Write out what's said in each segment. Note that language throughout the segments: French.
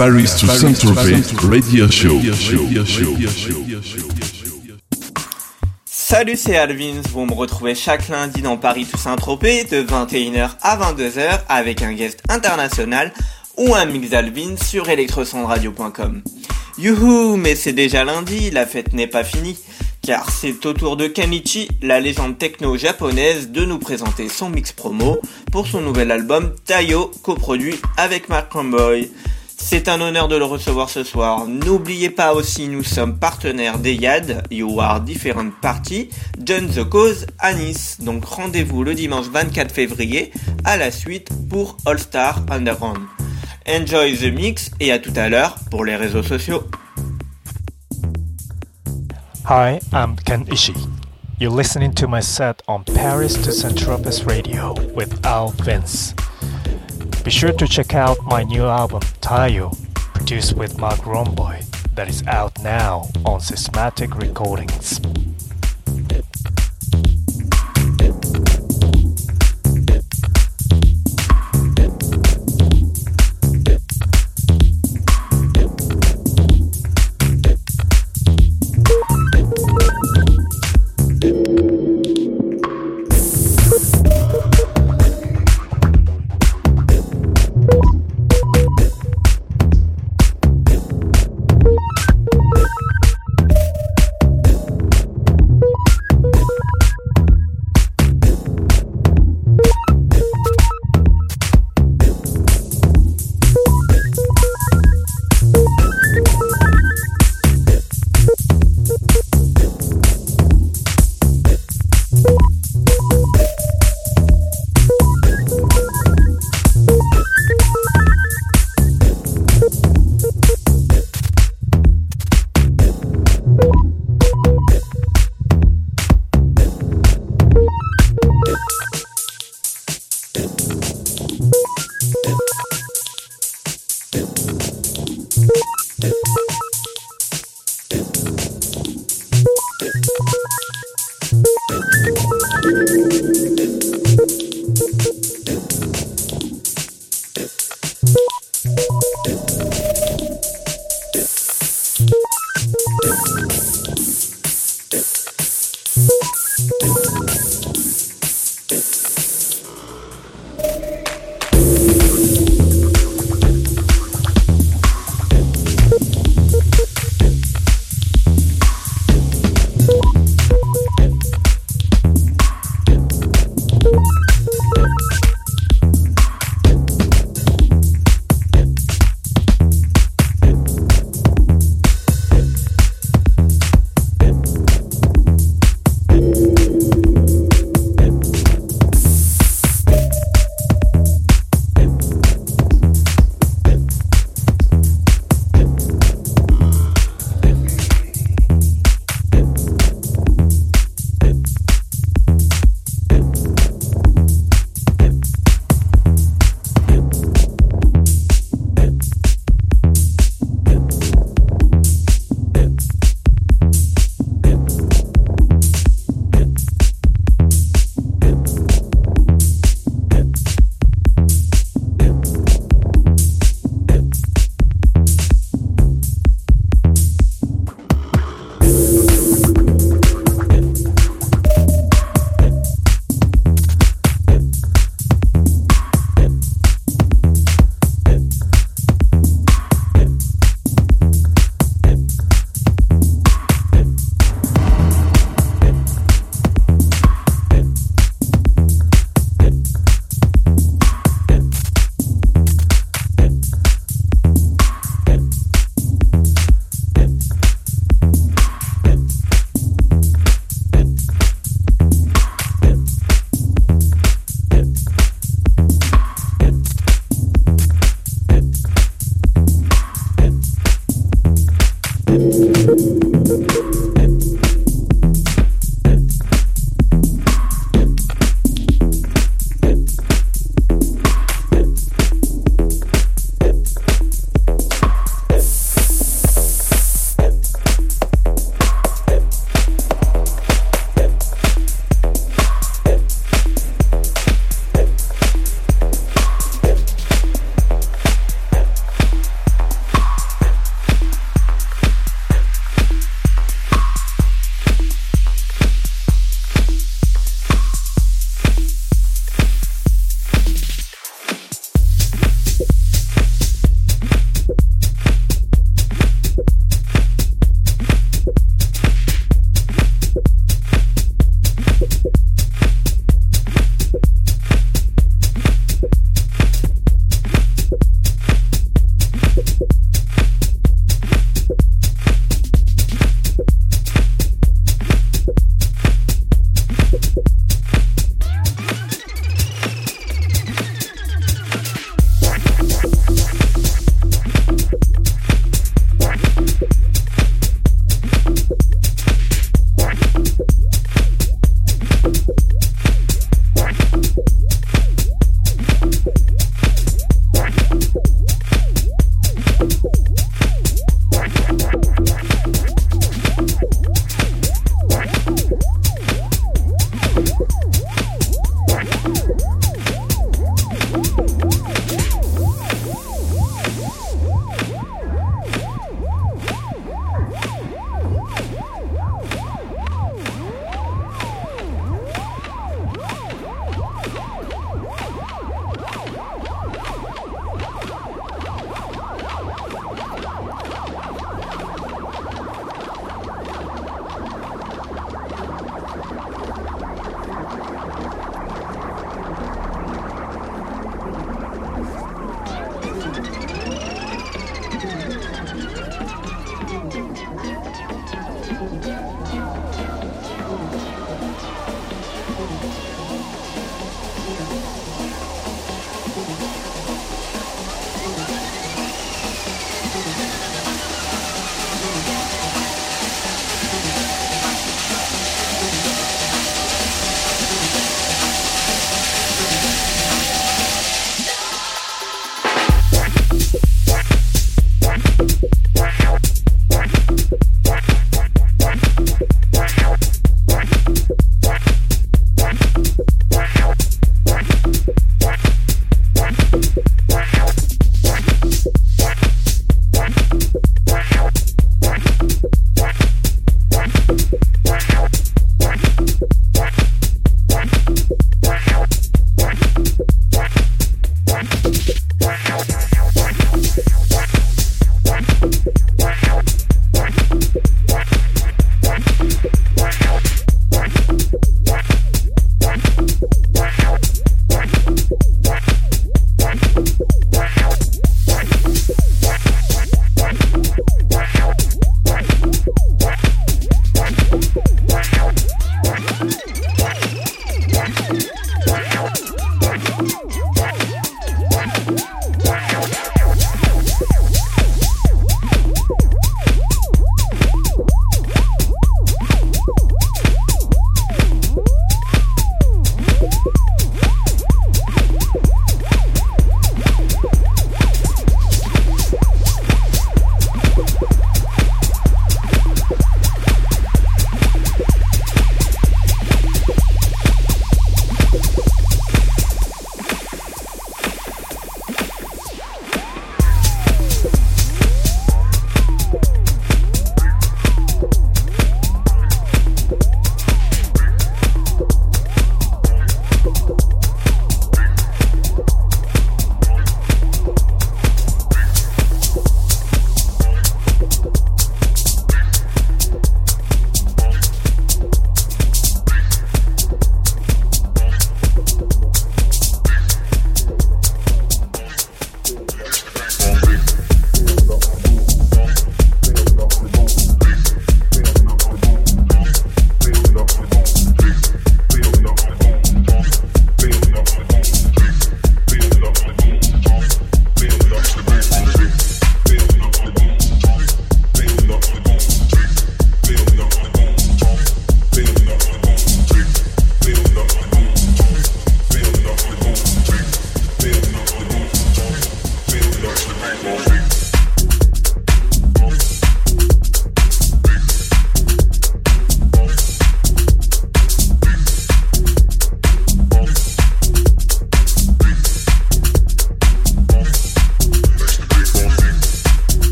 Paris to Saint-Tropez Radio Show. Salut, c'est Alvins. Vous me retrouvez chaque lundi dans Paris to Saint-Tropez de 21h à 22h avec un guest international ou un mix d'Alvins sur electrosondradio.com. Youhou, mais c'est déjà lundi, la fête n'est pas finie car c'est au tour de Kanichi, la légende techno japonaise, de nous présenter son mix promo pour son nouvel album Tayo, coproduit avec Mark Ramboy. C'est un honneur de le recevoir ce soir. N'oubliez pas aussi, nous sommes partenaires des YAD, You Are Different Party, John the Cause à Nice. Donc rendez-vous le dimanche 24 février à la suite pour All Star Underground. Enjoy the mix et à tout à l'heure pour les réseaux sociaux. Hi, I'm Ken Ishii. You're listening to my set on Paris to Saint-Tropez Radio with Al Vince. Be sure to check out my new album, Tayo, produced with Mark Romboy, that is out now on Systematic Recordings.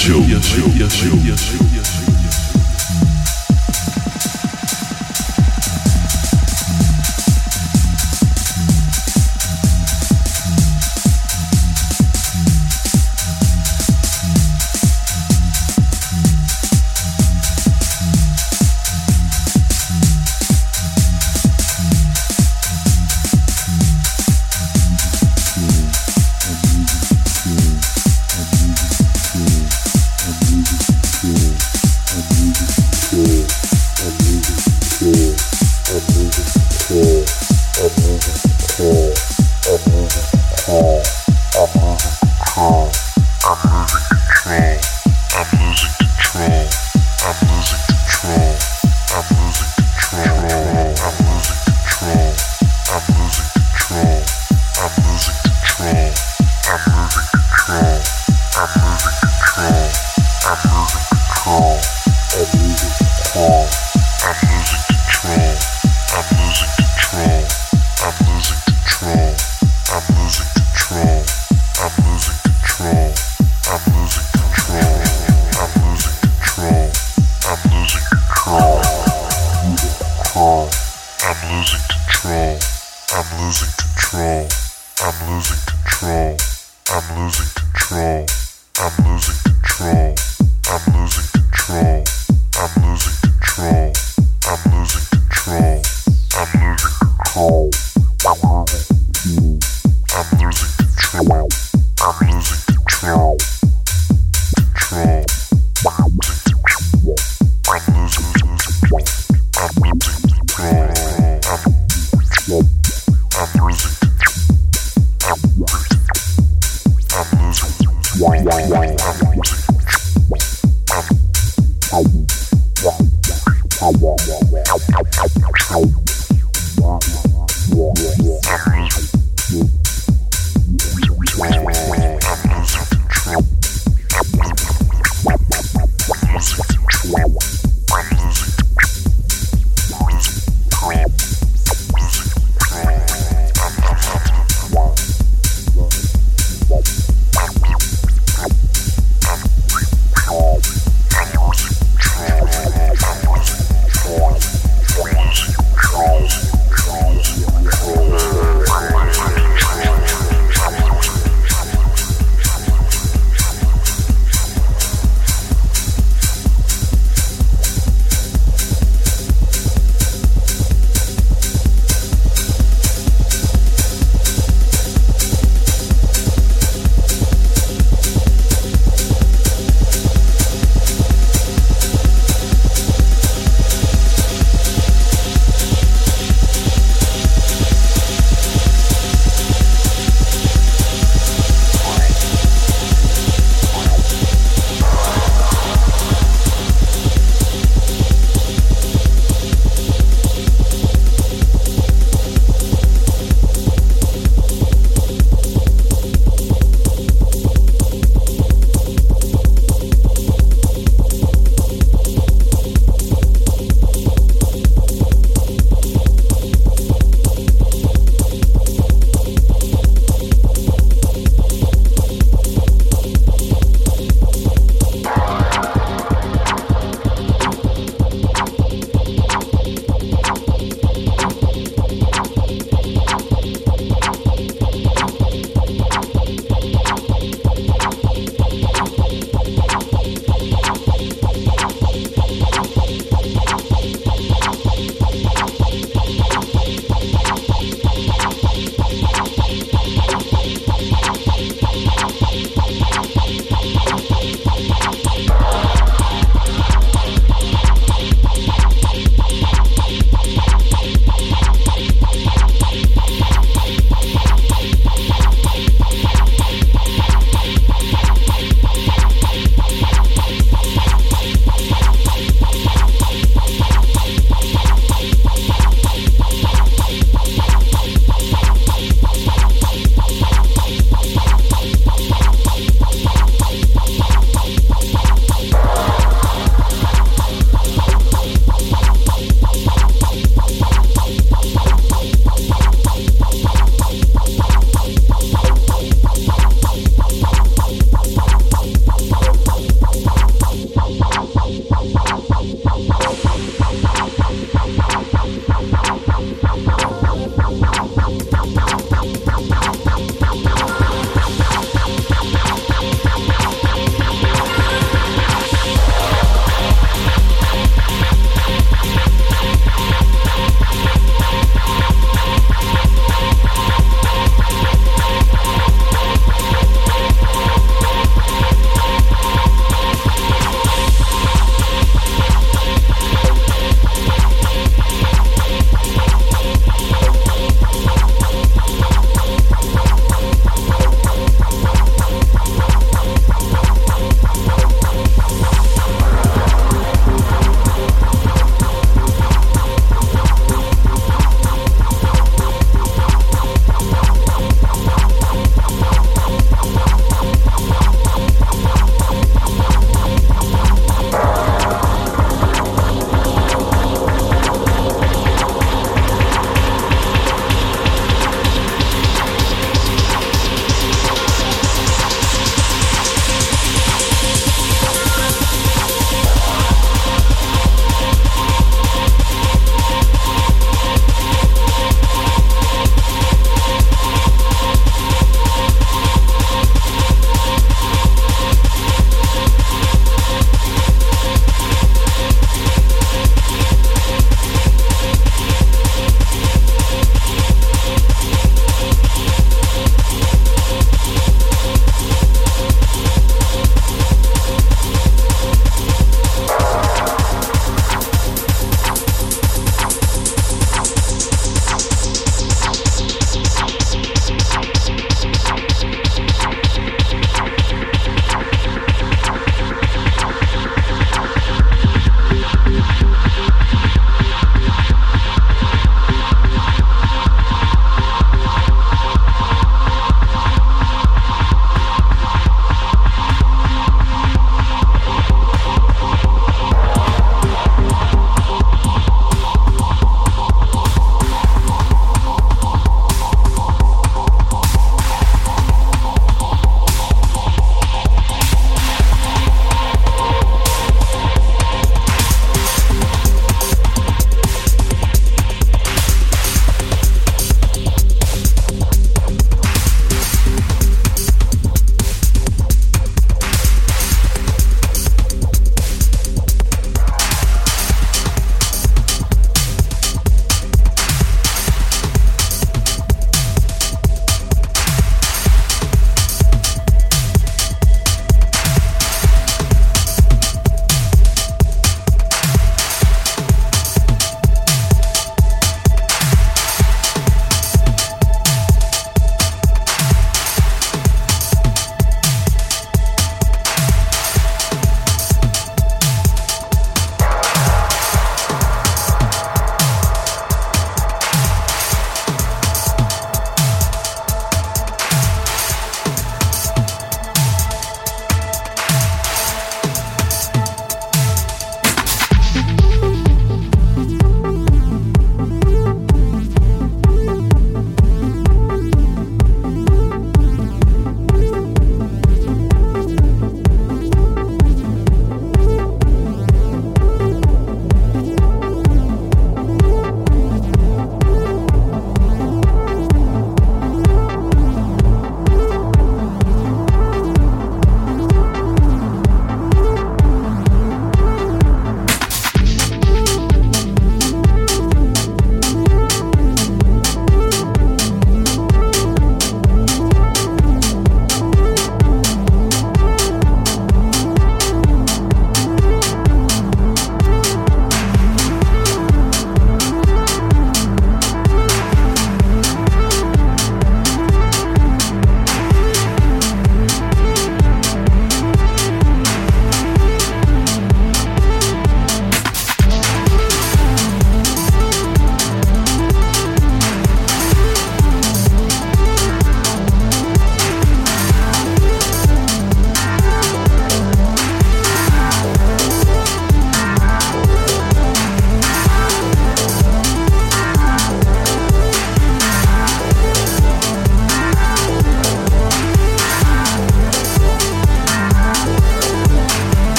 Show.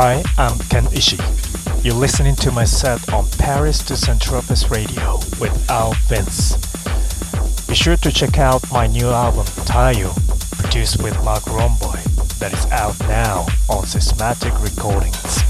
Saint-Tropez Radio Show. Ishii. You're listening to my set on Paris to Saint-Tropez Radio with Al Vince. Be sure to check out my new album Tayo, produced with Mark Romboy, that is out now on Systematic Recordings.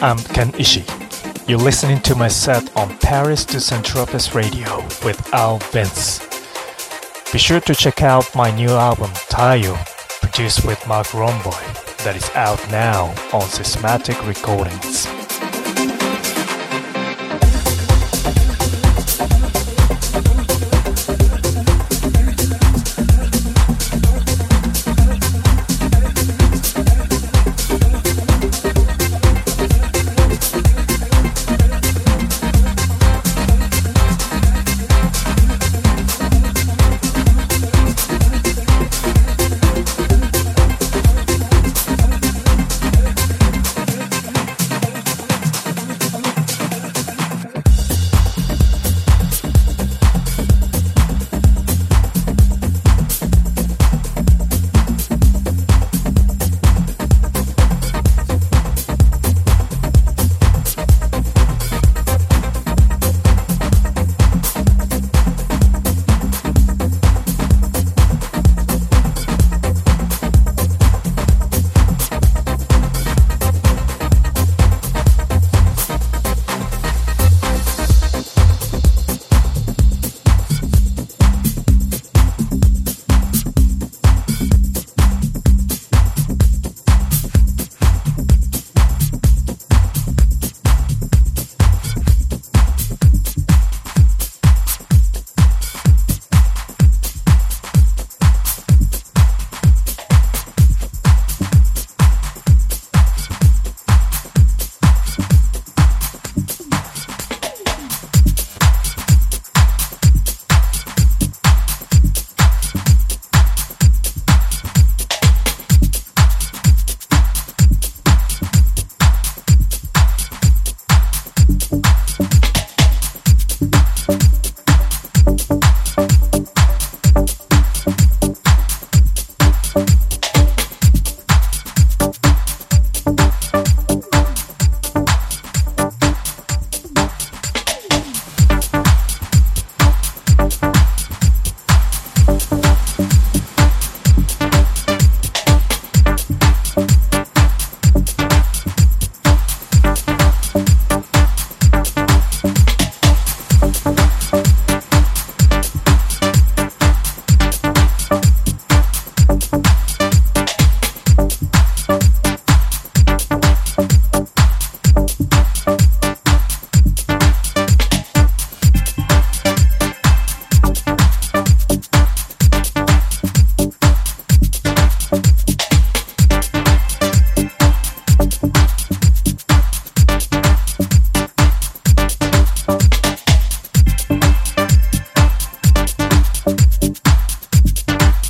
I'm Ken Ishii. You're listening to my set on Paris to Saint-Tropez Radio with Al Vince. Be sure to check out my new album, Tayo, produced with Mark Romboy, that is out now on Systematic Recordings.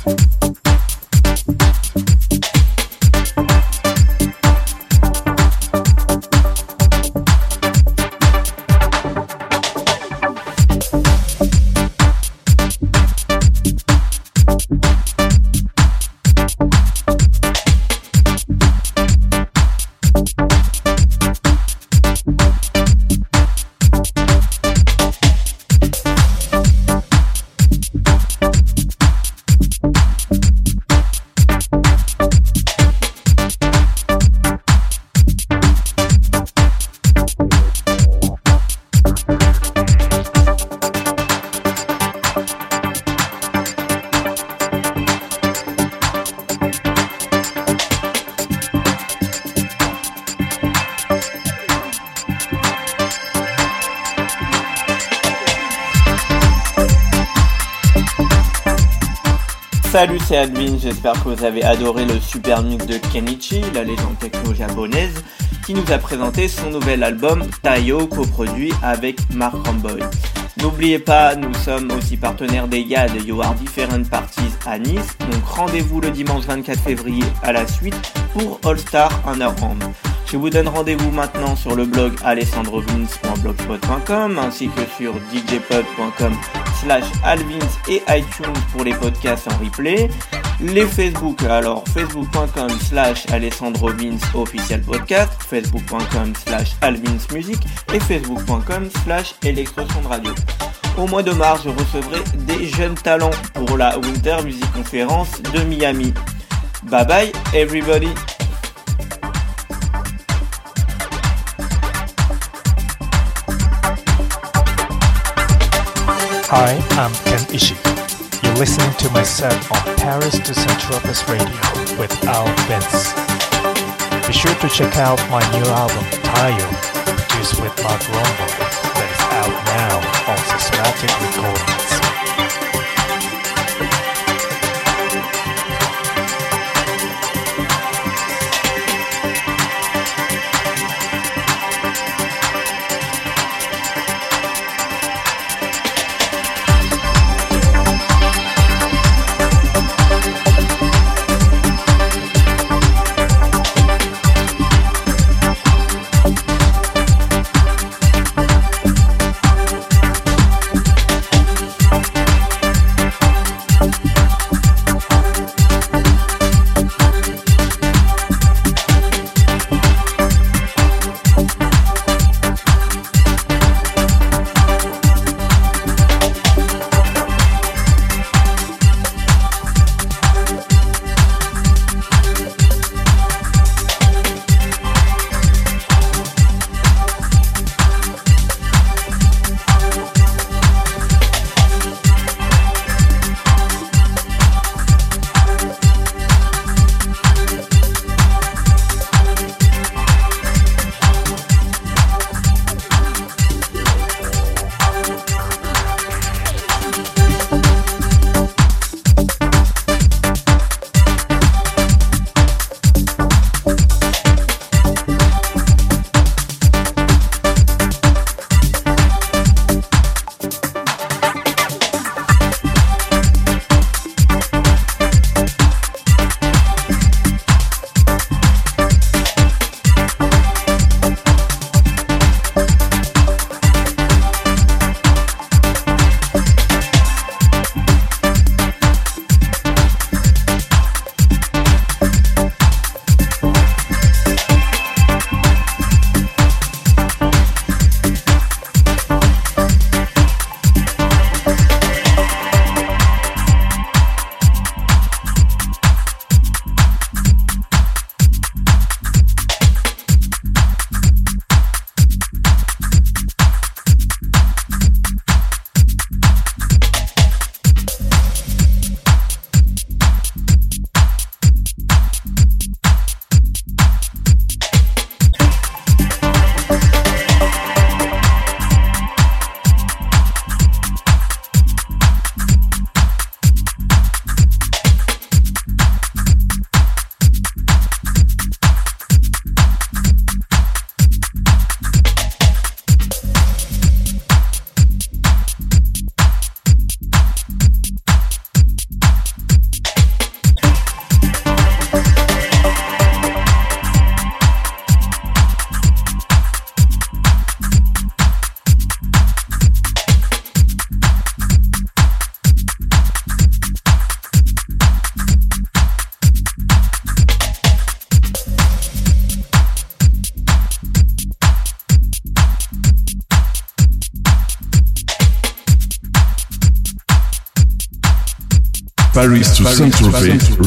Salut, j'espère que vous avez adoré le super mix de Kenichi, la légende techno japonaise, qui nous a présenté son nouvel album Tayo, coproduit avec Mark Ramboy. N'oubliez pas, nous sommes aussi partenaires des gars de You Are Different Parties à Nice, donc rendez-vous le dimanche 24 février à la suite pour All Star Underground. Je vous donne rendez-vous maintenant sur le blog alessandrovins.blogspot.com ainsi que sur djpod.com slash alvins et iTunes pour les podcasts en replay. Les Facebook, alors facebook.com slash Alessandro Vins officiel podcast, facebook.com slash Alvins Music et facebook.com slash Electroson Radio. Au mois de mars, je recevrai des jeunes talents pour la Winter Music Conference de Miami. Bye bye everybody Hi, I'm Ken Ishii. You're listening to my set on Paris to Saint-Tropez Radio with Al Vince. Be sure to check out my new album, Tayo, produced with Mark Rombo, that is out now on Systematic Recordings.